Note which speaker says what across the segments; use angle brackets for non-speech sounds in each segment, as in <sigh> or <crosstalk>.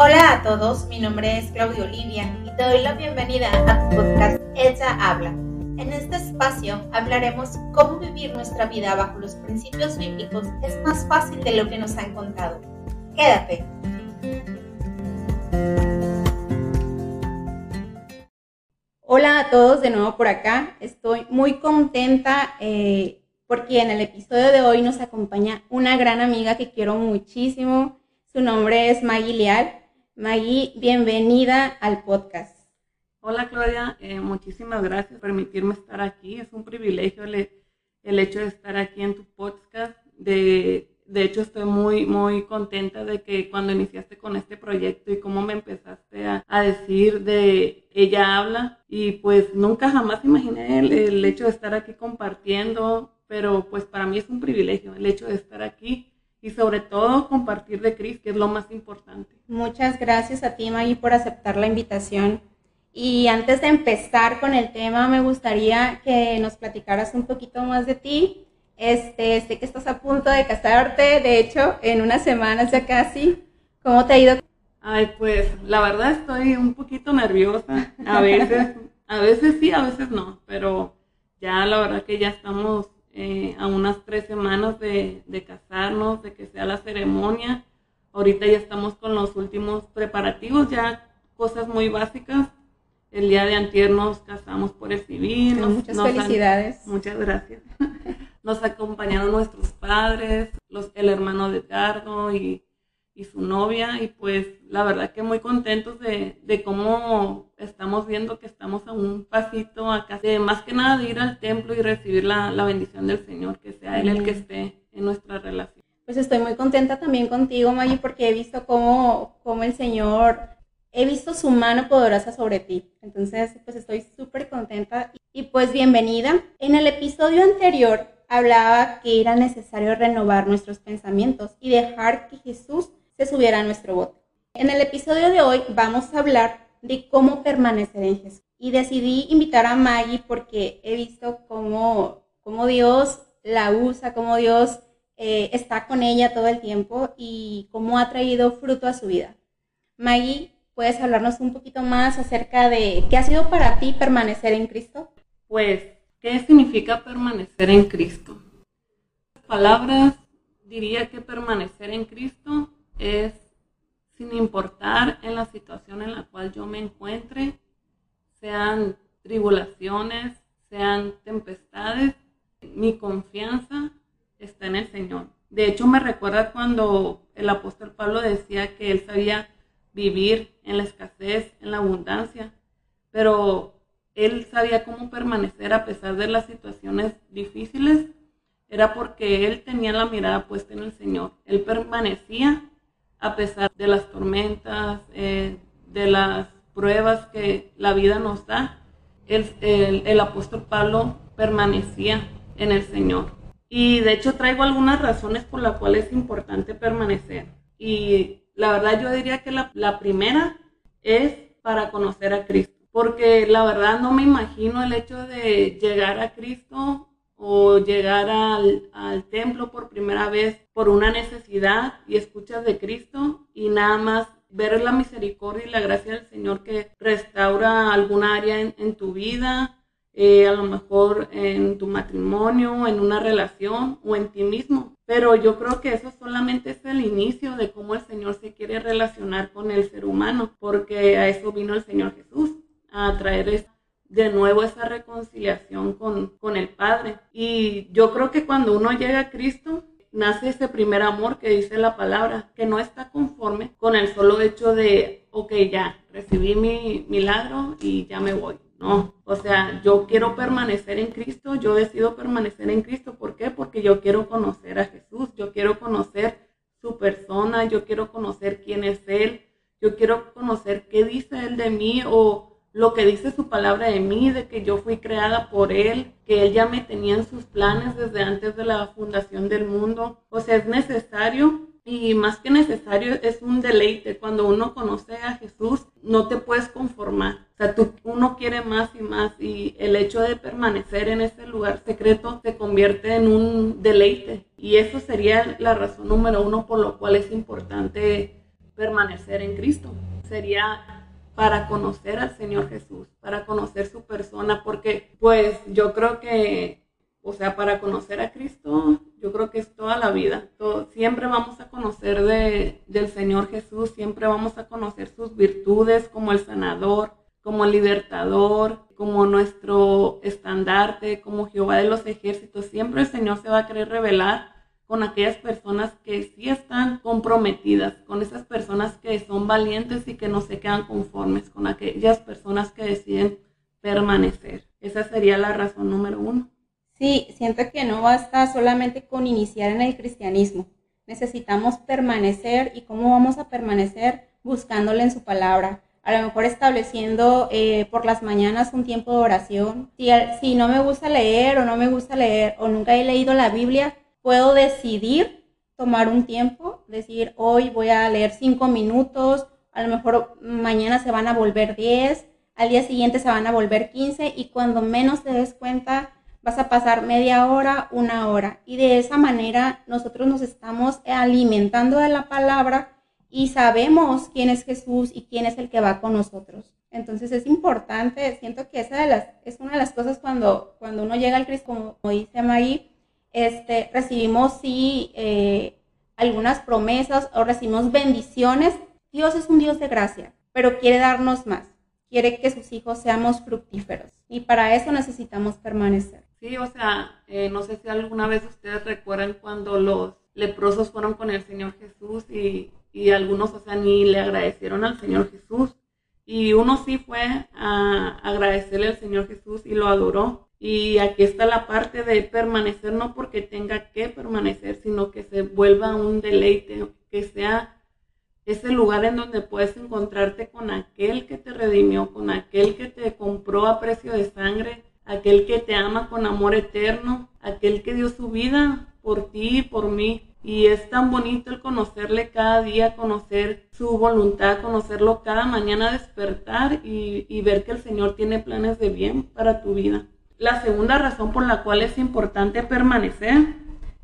Speaker 1: Hola a todos, mi nombre es Claudia Olivia y te doy la bienvenida a tu podcast Ella Habla. En este espacio hablaremos cómo vivir nuestra vida bajo los principios bíblicos es más fácil de lo que nos han contado. Quédate. Hola a todos de nuevo por acá. Estoy muy contenta eh, porque en el episodio de hoy nos acompaña una gran amiga que quiero muchísimo. Su nombre es Maggie Leal. Maggie, bienvenida al podcast.
Speaker 2: Hola Claudia, eh, muchísimas gracias por permitirme estar aquí. Es un privilegio el, el, hecho de estar aquí en tu podcast. De, de hecho, estoy muy, muy contenta de que cuando iniciaste con este proyecto y cómo me empezaste a, a decir de ella habla y pues nunca jamás imaginé el, el hecho de estar aquí compartiendo, pero pues para mí es un privilegio el hecho de estar aquí y sobre todo compartir de Cris, que es lo más importante.
Speaker 1: Muchas gracias a ti, Maggie, por aceptar la invitación. Y antes de empezar con el tema, me gustaría que nos platicaras un poquito más de ti. Este, sé que estás a punto de casarte, de hecho, en unas semanas ya casi. ¿Cómo te ha ido?
Speaker 2: Ay, pues la verdad estoy un poquito nerviosa. A veces, <laughs> a veces sí, a veces no, pero ya la verdad que ya estamos eh, a unas tres semanas de, de, casarnos, de que sea la ceremonia. Ahorita ya estamos con los últimos preparativos, ya cosas muy básicas. El día de antier nos casamos por el civil. Nos,
Speaker 1: muchas nos felicidades.
Speaker 2: Han, muchas gracias. <laughs> Nos acompañaron nuestros padres, los, el hermano de Edgardo y, y su novia. Y pues la verdad que muy contentos de, de cómo estamos viendo que estamos a un pasito acá, de más que nada de ir al templo y recibir la, la bendición del Señor, que sea Él el que esté en nuestra relación.
Speaker 1: Pues estoy muy contenta también contigo, Maggie, porque he visto cómo, cómo el Señor, he visto su mano poderosa sobre ti. Entonces, pues estoy súper contenta y pues bienvenida. En el episodio anterior hablaba que era necesario renovar nuestros pensamientos y dejar que Jesús se subiera a nuestro bote. En el episodio de hoy vamos a hablar de cómo permanecer en Jesús. Y decidí invitar a Maggie porque he visto cómo, cómo Dios la usa, cómo Dios eh, está con ella todo el tiempo y cómo ha traído fruto a su vida. Maggie, ¿puedes hablarnos un poquito más acerca de qué ha sido para ti permanecer en Cristo?
Speaker 2: Pues, ¿qué significa permanecer en Cristo? Palabras, diría que permanecer en Cristo es sin importar en la situación en la cual yo me encuentre, sean tribulaciones, sean tempestades, mi confianza está en el Señor. De hecho, me recuerda cuando el apóstol Pablo decía que él sabía vivir en la escasez, en la abundancia, pero él sabía cómo permanecer a pesar de las situaciones difíciles, era porque él tenía la mirada puesta en el Señor. Él permanecía a pesar de las tormentas, eh, de las pruebas que la vida nos da. El, el, el apóstol Pablo permanecía en el Señor. Y de hecho traigo algunas razones por las cuales es importante permanecer. Y la verdad yo diría que la, la, primera es para conocer a Cristo. Porque la verdad no me imagino el hecho de llegar a Cristo o llegar al, templo por primera vez por una necesidad y escuchas de Cristo y nada más ver la misericordia y la gracia del Señor que restaura alguna área en, tu vida, eh, a lo mejor en tu matrimonio, en una relación o en ti mismo. Pero yo creo que eso solamente es el inicio de cómo el Señor se quiere relacionar con el ser humano, porque a eso vino el Señor Jesús, a traer de nuevo esa reconciliación con, con el Padre. Y yo creo que cuando uno llega a Cristo, nace ese primer amor que dice la palabra, que no está conforme con el solo hecho de, ok, ya, recibí mi milagro y ya me voy. No, o sea, yo quiero permanecer en Cristo, yo decido permanecer en Cristo. ¿Por qué? Porque yo quiero conocer a Jesús, yo quiero conocer su persona, yo quiero conocer quién es Él, yo quiero conocer qué dice Él de mí o lo que dice su palabra de mí, de que yo fui creada por Él, que Él ya me tenía en sus planes desde antes de la fundación del mundo. O sea, es necesario y más que necesario es un deleite. Cuando uno conoce a Jesús, no te puedes conformar. O sea, tú, uno quiere más y más y el hecho de permanecer en ese lugar secreto se convierte en un deleite. Y eso sería la razón número uno por lo cual es importante permanecer en Cristo. Sería para conocer al Señor Jesús, para conocer su persona, porque pues yo creo que, o sea, para conocer a Cristo, yo creo que es toda la vida. siempre vamos a conocer de, del Señor Jesús, siempre vamos a conocer sus virtudes como el sanador, como el libertador, como nuestro estandarte, como Jehová de los ejércitos. Siempre el Señor se va a querer revelar con aquellas personas que sí están comprometidas, con esas personas que son valientes y que no se quedan conformes, con aquellas personas que deciden permanecer. Esa sería la razón número uno.
Speaker 1: Sí, siento que no basta solamente con iniciar en el cristianismo. Necesitamos permanecer y cómo vamos a permanecer buscándole en su palabra. A lo mejor estableciendo eh, por las mañanas un tiempo de oración. Si, si no me gusta leer o no me gusta leer o nunca he leído la Biblia, puedo decidir tomar un tiempo, decir, hoy voy a leer cinco minutos, a lo mejor mañana se van a volver diez, al día siguiente se van a volver quince y cuando menos te des cuenta vas a pasar media hora, una hora. Y de esa manera nosotros nos estamos alimentando de la palabra y sabemos quién es Jesús y quién es el que va con nosotros. Entonces es importante, siento que esa es una de las cosas cuando, cuando uno llega al Cristo, como, dice Maggie, este, recibimos sí eh, algunas promesas o recibimos bendiciones. Dios es un Dios de gracia, pero quiere darnos más. Quiere que sus hijos seamos fructíferos. Y para eso necesitamos permanecer.
Speaker 2: Sí, o sea, eh, no sé si alguna vez ustedes recuerdan cuando los leprosos fueron con el Señor Jesús y, y algunos, o sea, ni le agradecieron al Señor Jesús. Y uno sí fue a agradecerle al Señor Jesús y lo adoró. Y aquí está la parte de permanecer, no porque tenga que permanecer, sino que se vuelva un deleite, que sea ese lugar en donde puedes encontrarte con aquel que te redimió, con aquel que te compró a precio de sangre, aquel que te ama con amor eterno, aquel que dio su vida por ti y por mí. Y es tan bonito el conocerle cada día, conocer su voluntad, conocerlo cada mañana, despertar y, y ver que el Señor tiene planes de bien para tu vida. La segunda razón por la cual es importante permanecer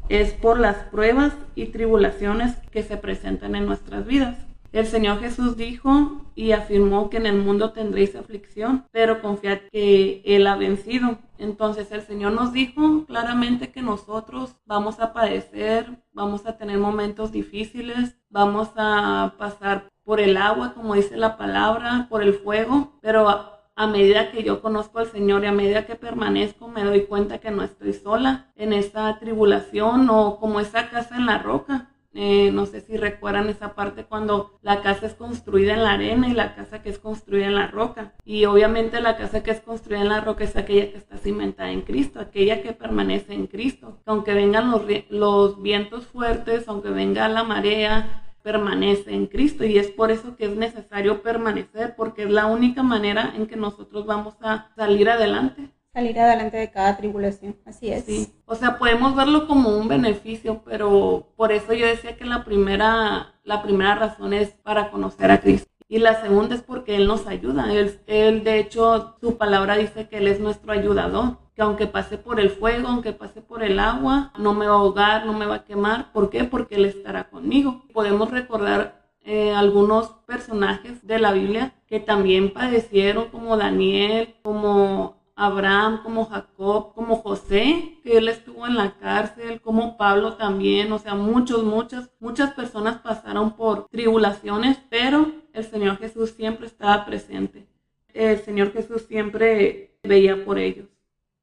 Speaker 2: es por las pruebas y tribulaciones que se presentan en nuestras vidas. El Señor Jesús dijo y afirmó que en el mundo tendréis aflicción, pero confiad que Él ha vencido. Entonces el Señor nos dijo claramente que nosotros vamos a padecer, vamos a tener momentos difíciles, vamos a pasar por el agua, como dice la palabra, por el fuego, pero a medida que yo conozco al Señor y a medida que permanezco, me doy cuenta que no estoy sola en esta tribulación o como esa casa en la roca. Eh, no sé si recuerdan esa parte cuando la casa es construida en la arena y la casa que es construida en la roca. Y obviamente la casa que es construida en la roca es aquella que está cimentada en Cristo, aquella que permanece en Cristo. Aunque vengan los, los vientos fuertes, aunque venga la marea, permanece en Cristo y es por eso que es necesario permanecer porque es la única manera en que nosotros vamos a salir adelante.
Speaker 1: Salir adelante de cada tribulación, así es.
Speaker 2: Sí, o sea, podemos verlo como un beneficio, pero por eso yo decía que la primera, la primera razón es para conocer a Cristo. Y la segunda es porque Él nos ayuda. Él, él, de hecho, su palabra dice que Él es nuestro ayudador que aunque pase por el fuego, aunque pase por el agua, no me va a ahogar, no me va a quemar. ¿Por qué? Porque Él estará conmigo. Podemos recordar eh, algunos personajes de la Biblia que también padecieron, como Daniel, como Abraham, como Jacob, como José, que él estuvo en la cárcel, como Pablo también, o sea, muchos, muchas, muchas personas pasaron por tribulaciones, pero el Señor Jesús siempre estaba presente. El Señor Jesús siempre veía por ellos.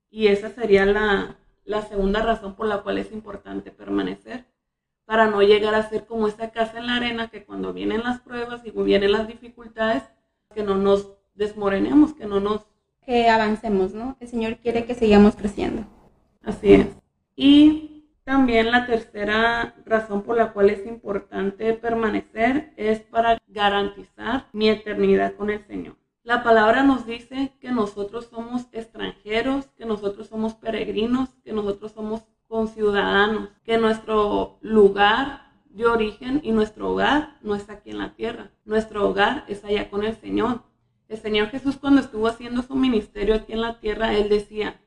Speaker 2: Y esa sería la, segunda razón por la cual es importante permanecer, para no llegar a ser como esa casa en la arena que cuando vienen las pruebas y vienen las dificultades, que no nos desmorenemos, que no nos...
Speaker 1: Que avancemos, ¿no? El Señor quiere que sigamos creciendo.
Speaker 2: Así es. Y también la tercera razón por la cual es importante permanecer es para garantizar mi eternidad con el Señor. La palabra nos dice que nosotros somos extranjeros, que nosotros somos peregrinos, que nosotros somos conciudadanos, que nuestro lugar de origen y nuestro hogar no está aquí en la tierra. Nuestro hogar es allá con el Señor. El Señor Jesús cuando estuvo haciendo su ministerio aquí en la tierra, Él decía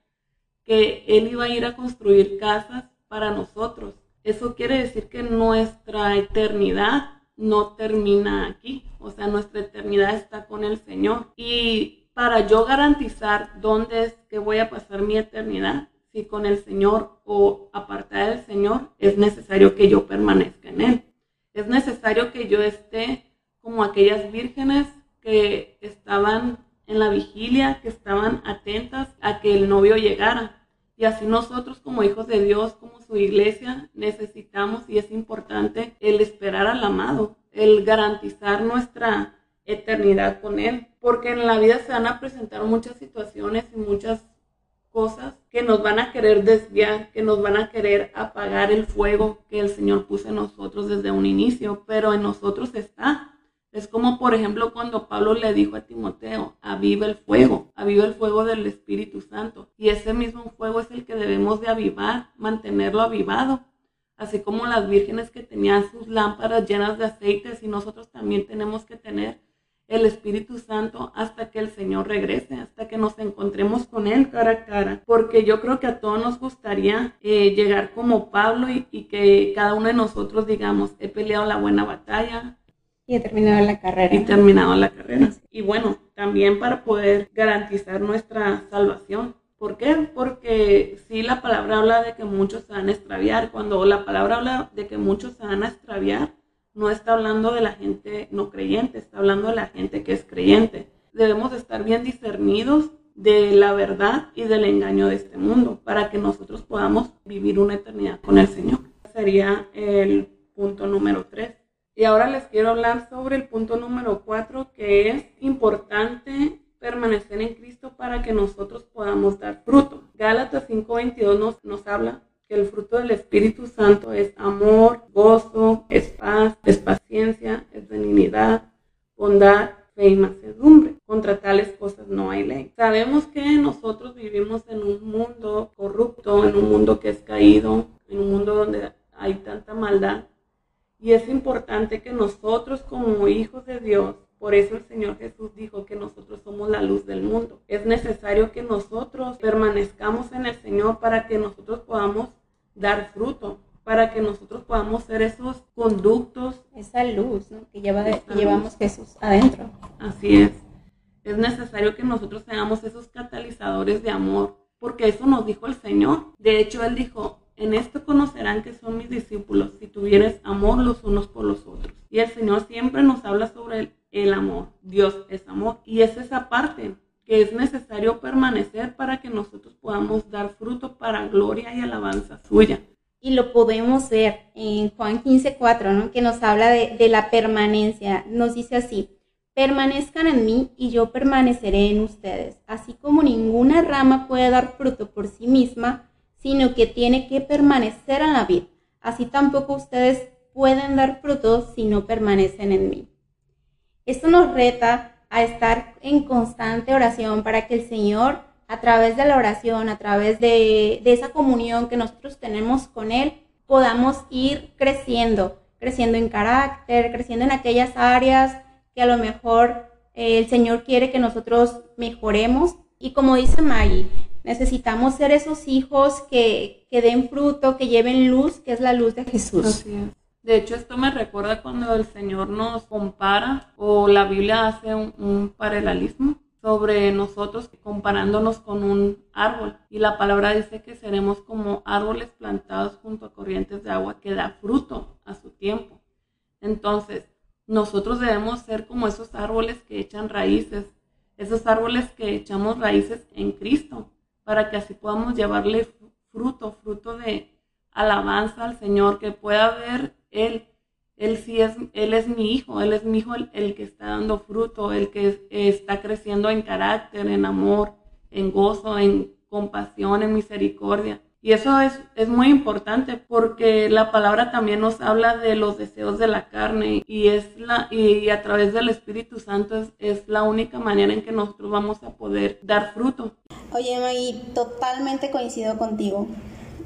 Speaker 2: que Él iba a ir a construir casas para nosotros. Eso quiere decir que nuestra eternidad no termina aquí, o sea, nuestra eternidad está con el Señor. Y para yo garantizar dónde es que voy a pasar mi eternidad, si con el Señor o apartada del Señor, es necesario que yo permanezca en Él. Es necesario que yo esté como aquellas vírgenes que estaban en la vigilia, que estaban atentas a que el novio llegara. Y así nosotros como hijos de Dios, como su iglesia, necesitamos y es importante el esperar al amado, el garantizar nuestra eternidad con Él. Porque en la vida se van a presentar muchas situaciones y muchas cosas que nos van a querer desviar, que nos van a querer apagar el fuego que el Señor puso en nosotros desde un inicio, pero en nosotros está. Es como, por ejemplo, cuando Pablo le dijo a Timoteo, aviva el fuego, aviva el fuego del Espíritu Santo. Y ese mismo fuego es el que debemos de avivar, mantenerlo avivado. Así como las vírgenes que tenían sus lámparas llenas de aceites y nosotros también tenemos que tener el Espíritu Santo hasta que el Señor regrese, hasta que nos encontremos con Él cara a cara. Porque yo creo que a todos nos gustaría eh, llegar como Pablo y, y, que cada uno de nosotros digamos, he peleado la buena batalla.
Speaker 1: Y he terminado la carrera.
Speaker 2: Y terminado la carrera. Y bueno, también para poder garantizar nuestra salvación. ¿Por qué? Porque si la palabra habla de que muchos se van a extraviar. Cuando la palabra habla de que muchos se van a extraviar, no está hablando de la gente no creyente, está hablando de la gente que es creyente. Debemos estar bien discernidos de la verdad y del engaño de este mundo para que nosotros podamos vivir una eternidad con el Señor. Sería el punto número tres. Y ahora les quiero hablar sobre el punto número cuatro, que es importante permanecer en Cristo para que nosotros podamos dar fruto. Gálatas 5:22 nos, nos habla que el fruto del Espíritu Santo es amor, gozo, es paz, es paciencia, es benignidad, bondad, fe y mansedumbre. Contra tales cosas no hay ley. Sabemos que nosotros vivimos en un mundo corrupto, en un mundo que es caído, en un mundo donde hay tanta maldad. Y es importante que nosotros como hijos de Dios, por eso el Señor Jesús dijo que nosotros somos la luz del mundo. Es necesario que nosotros permanezcamos en el Señor para que nosotros podamos dar fruto, para que nosotros podamos ser esos conductos.
Speaker 1: Esa luz ¿no? que, lleva que llevamos Jesús adentro.
Speaker 2: Así es. Es necesario que nosotros seamos esos catalizadores de amor, porque eso nos dijo el Señor. De hecho, Él dijo, en esto conocerán que son mis discípulos, si tuvieres amor los unos por los otros. Y el Señor siempre nos habla sobre el, amor. Dios es amor. Y es esa parte que es necesario permanecer para que nosotros podamos dar fruto para gloria y alabanza suya.
Speaker 1: Y lo podemos ver en Juan 15, 4, ¿no? que nos habla de la permanencia. Nos dice así, permanezcan en mí y yo permaneceré en ustedes. Así como ninguna rama puede dar fruto por sí misma, sino que tiene que permanecer en la vid. Así tampoco ustedes pueden dar fruto si no permanecen en mí. Esto nos reta a estar en constante oración para que el Señor, a través de la oración, a través de, de esa comunión que nosotros tenemos con Él, podamos ir creciendo, creciendo en carácter, creciendo en aquellas áreas que a lo mejor eh, el Señor quiere que nosotros mejoremos. Y como dice Maggie, necesitamos ser esos hijos que, que den fruto, que lleven luz, que es la luz de Jesús.
Speaker 2: Así es. De hecho, esto me recuerda cuando el Señor nos compara o la Biblia hace un, un, paralelismo sobre nosotros comparándonos con un árbol. Y la palabra dice que seremos como árboles plantados junto a corrientes de agua que da fruto a su tiempo. Entonces, nosotros debemos ser como esos árboles que echan raíces, esos árboles que echamos raíces en Cristo, para que así podamos llevarle fruto, fruto de alabanza al Señor, que pueda ver él, él sí es, él es mi hijo, él es mi hijo el, que está dando fruto, el que está creciendo en carácter, en amor, en gozo, en compasión, en misericordia. Y eso es, es muy importante porque la palabra también nos habla de los deseos de la carne y, es la, y a través del Espíritu Santo es, es la única manera en que nosotros vamos a poder dar fruto.
Speaker 1: Oye, Maggie, totalmente coincido contigo.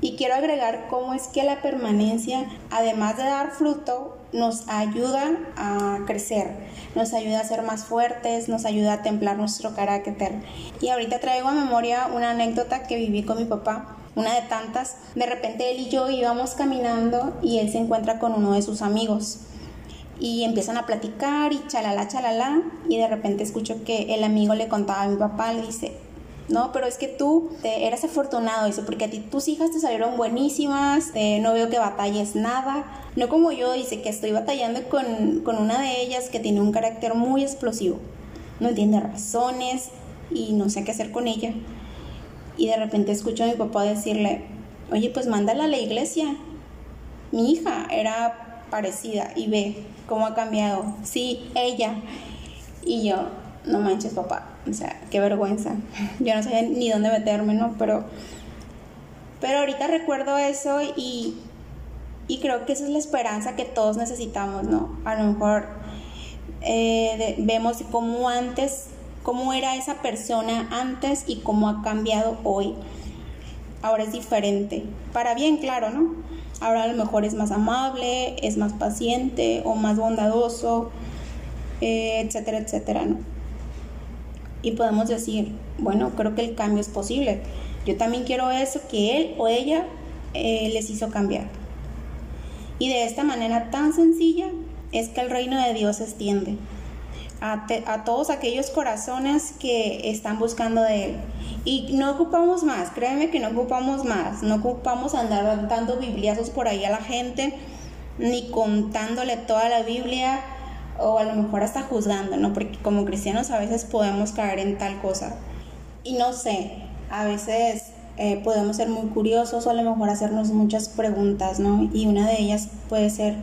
Speaker 1: Y quiero agregar cómo es que la permanencia, además de dar fruto, nos ayuda a crecer, nos ayuda a ser más fuertes, nos ayuda a templar nuestro carácter. Y ahorita traigo a memoria una anécdota que viví con mi papá, una de tantas. De repente él y yo íbamos caminando y él se encuentra con uno de sus amigos.
Speaker 3: y empiezan a platicar y chalala, chalala, y de repente escucho que el amigo le contaba a mi papá, le dice, no, pero es que tú te, eras afortunado, dice, porque a ti tus hijas te salieron buenísimas, no veo que batalles nada, no como yo, dice que estoy batallando con, con una de ellas que tiene un carácter muy explosivo, no entiende razones y no sé qué hacer con ella. Y de repente escucho a mi papá decirle, oye, pues mándala a la iglesia. Mi hija era parecida y ve cómo ha cambiado. Sí, ella. Y yo, no manches, papá. O sea, qué vergüenza. Yo no sabía ni dónde meterme, ¿no? Pero, pero ahorita recuerdo eso y, y creo que esa es la esperanza que todos necesitamos, ¿no? A lo mejor eh, vemos cómo antes, cómo era esa persona antes y cómo ha cambiado hoy. Ahora es diferente. Para bien, claro, ¿no? Ahora a lo mejor es más amable, es más paciente o más bondadoso, eh, etcétera, etcétera, ¿no? Y podemos decir, bueno, creo que el cambio es posible. Yo también quiero eso que él o ella eh, les hizo cambiar. Y de esta manera tan sencilla es que el reino de Dios se extiende a, a, todos aquellos corazones que están buscando de Él. Y no ocupamos más, créeme que no ocupamos más, no ocupamos andar dando bibliazos por ahí a la gente, ni contándole toda la Biblia, o a lo mejor hasta juzgando, ¿no? Porque como cristianos a veces podemos caer en tal cosa. Y no sé, a veces eh, podemos ser muy curiosos o a lo mejor hacernos muchas preguntas, ¿no? Y una de ellas puede ser,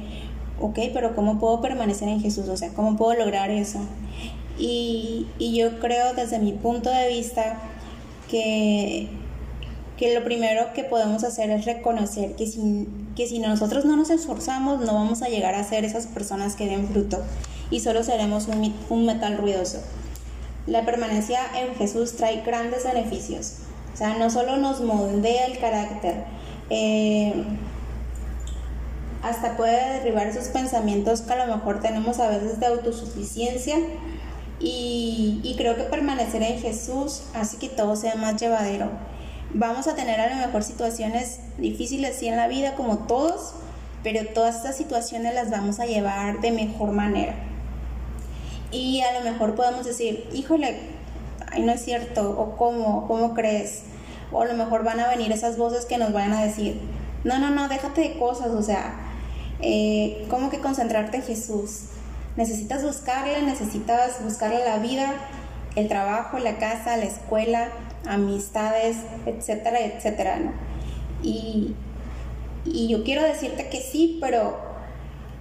Speaker 3: ok, pero ¿cómo puedo permanecer en Jesús? O sea, ¿cómo puedo lograr eso? Y, y yo creo desde mi punto de vista que, que lo primero que podemos hacer es reconocer que si, que si nosotros no nos esforzamos no vamos a llegar a ser esas personas que den fruto y solo seremos un, metal ruidoso. La permanencia en Jesús trae grandes beneficios. O sea, no solo nos moldea el carácter, eh, hasta puede derribar esos pensamientos que a lo mejor tenemos a veces de autosuficiencia y, creo que permanecer en Jesús hace que todo sea más llevadero. Vamos a tener a lo mejor situaciones difíciles sí en la vida como todos, pero todas estas situaciones las vamos a llevar de mejor manera. Y a lo mejor podemos decir, híjole, ay, no es cierto, o cómo, cómo crees, o a lo mejor van a venir esas voces que nos van a decir, no, no, no, déjate de cosas, o sea, eh, ¿cómo que concentrarte en Jesús? Necesitas buscarle, necesitas buscarle la vida, el trabajo, la casa, la escuela, amistades, etcétera, etcétera, ¿no? Y, y yo quiero decirte que sí, pero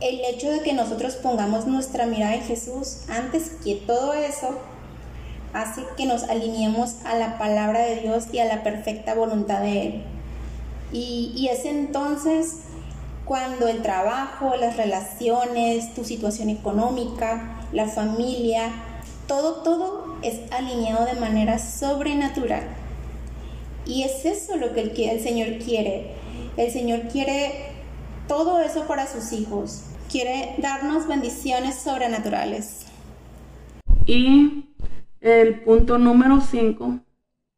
Speaker 3: el hecho de que nosotros pongamos nuestra mirada en Jesús antes que todo eso, hace que nos alineemos a la palabra de Dios y a la perfecta voluntad de Él. Y, y es entonces cuando el trabajo, las relaciones, tu situación económica, la familia, todo, todo es alineado de manera sobrenatural. Y es eso lo que el, el Señor quiere. El Señor quiere todo eso para sus hijos. Quiere darnos bendiciones sobrenaturales.
Speaker 2: Y el punto número 5,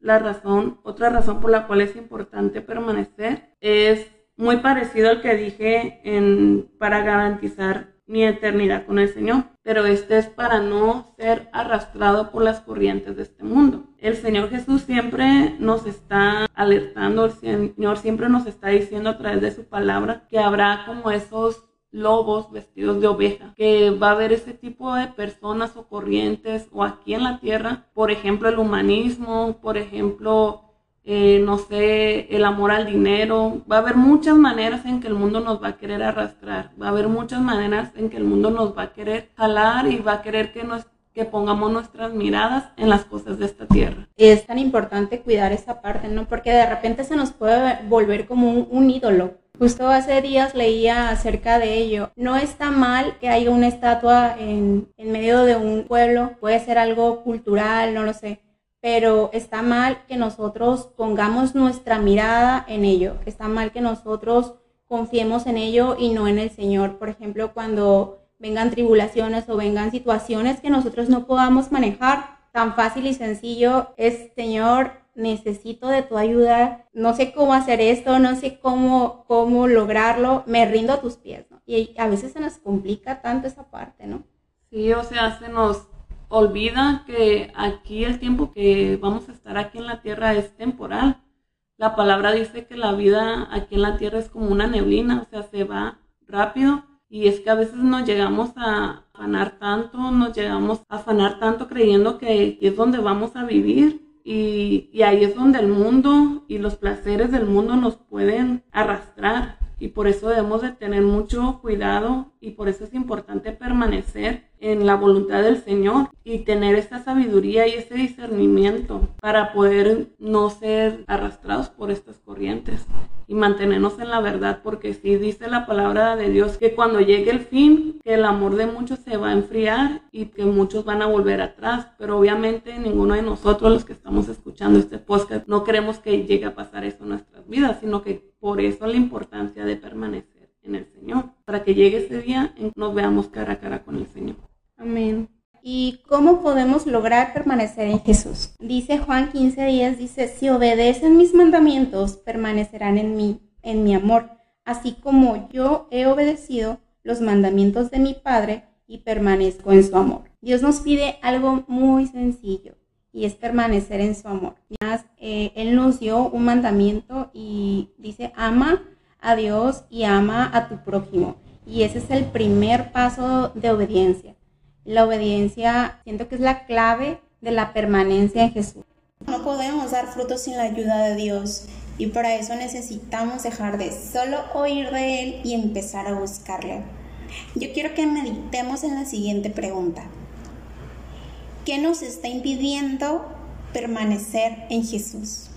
Speaker 2: la razón, otra razón por la cual es importante permanecer es muy parecido al que dije en, para garantizar mi eternidad con el Señor, pero este es para no ser arrastrado por las corrientes de este mundo. El Señor Jesús siempre nos está alertando, el Señor siempre nos está diciendo a través de su palabra que habrá como esos lobos vestidos de oveja, que va a haber ese tipo de personas o corrientes o aquí en la tierra, por ejemplo el humanismo, por ejemplo eh, no sé, el amor al dinero. Va a haber muchas maneras en que el mundo nos va a querer arrastrar. Va a haber muchas maneras en que el mundo nos va a querer jalar y va a querer que nos que pongamos nuestras miradas en las cosas de esta tierra.
Speaker 3: Es tan importante cuidar esa parte, ¿no? Porque de repente se nos puede volver como un, ídolo. Justo hace días leía acerca de ello. No está mal que haya una estatua en, en medio de un pueblo, puede ser algo cultural, no lo sé, pero está mal que nosotros pongamos nuestra mirada en ello, está mal que nosotros confiemos en ello y no en el Señor. Por ejemplo, cuando vengan tribulaciones o vengan situaciones que nosotros no podamos manejar, tan fácil y sencillo es, Señor,
Speaker 1: necesito de tu ayuda, no sé cómo hacer esto, no sé cómo, cómo lograrlo, me rindo a tus pies. Y a veces se nos complica tanto esa parte, ¿no?
Speaker 2: Sí, o sea, se nos olvida que aquí el tiempo que vamos a estar aquí en la tierra es temporal. La palabra dice que la vida aquí en la tierra es como una neblina, o sea, se va rápido. Y es que a veces nos llegamos a afanar tanto, nos llegamos a afanar tanto creyendo que es donde vamos a vivir. Y, y, ahí es donde el mundo y los placeres del mundo nos pueden arrastrar y por eso debemos de tener mucho cuidado y por eso es importante permanecer en la voluntad del Señor y tener esta sabiduría y ese discernimiento para poder no ser arrastrados por estas corrientes y mantenernos en la verdad, porque si dice la palabra de Dios que cuando llegue el fin, que el amor de muchos se va a enfriar y que muchos van a volver atrás, pero obviamente ninguno de nosotros los que estamos escuchando este podcast no queremos que llegue a pasar eso en nuestras vidas, sino que por eso la importancia de permanecer en el Señor, para que llegue ese día y nos veamos cara a cara con el Señor.
Speaker 1: Amén. ¿Y cómo podemos lograr permanecer en Jesús? Dice Juan 15 días, dice, si obedecen mis mandamientos, permanecerán en mí, en mi amor, así como yo he obedecido los mandamientos de mi Padre y permanezco en su amor. Dios nos pide algo muy sencillo y es permanecer en su amor. Eh, él nos dio un mandamiento y dice, ama a Dios y ama a tu prójimo. Y ese es el primer paso de obediencia. La obediencia siento que es la clave de la permanencia en Jesús.
Speaker 3: No podemos dar frutos sin la ayuda de Dios y para eso necesitamos dejar de solo oír de Él y empezar a buscarle. Yo quiero que meditemos en la siguiente pregunta. ¿Qué nos está impidiendo permanecer en Jesús?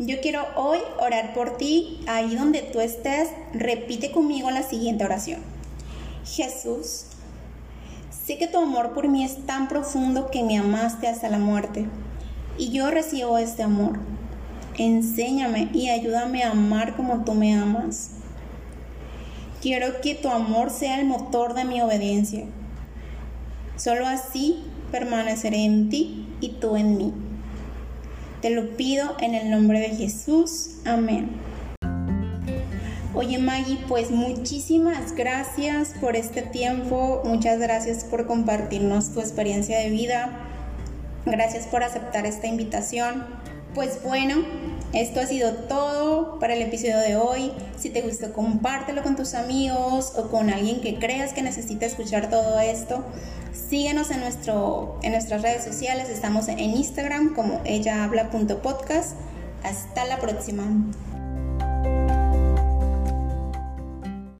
Speaker 3: Yo quiero hoy orar por ti, ahí donde tú estés, repite conmigo la siguiente oración. Jesús, Sé que tu amor por mí es tan profundo que me amaste hasta la muerte. Y yo recibo este amor. Enséñame y ayúdame a amar como tú me amas. Quiero que tu amor sea el motor de mi obediencia. Solo así permaneceré en ti y tú en mí. Te lo pido en el nombre de Jesús. Amén. Oye Maggie, pues muchísimas gracias por este tiempo, muchas gracias por compartirnos tu experiencia de vida, gracias por aceptar esta invitación. Pues bueno, esto ha sido todo para el episodio de hoy. Si te gustó, compártelo con tus amigos o con alguien que creas que necesita escuchar todo esto. Síguenos en, nuestro, en nuestras redes sociales. Estamos en Instagram como ellahabla.podcast. Hasta la próxima.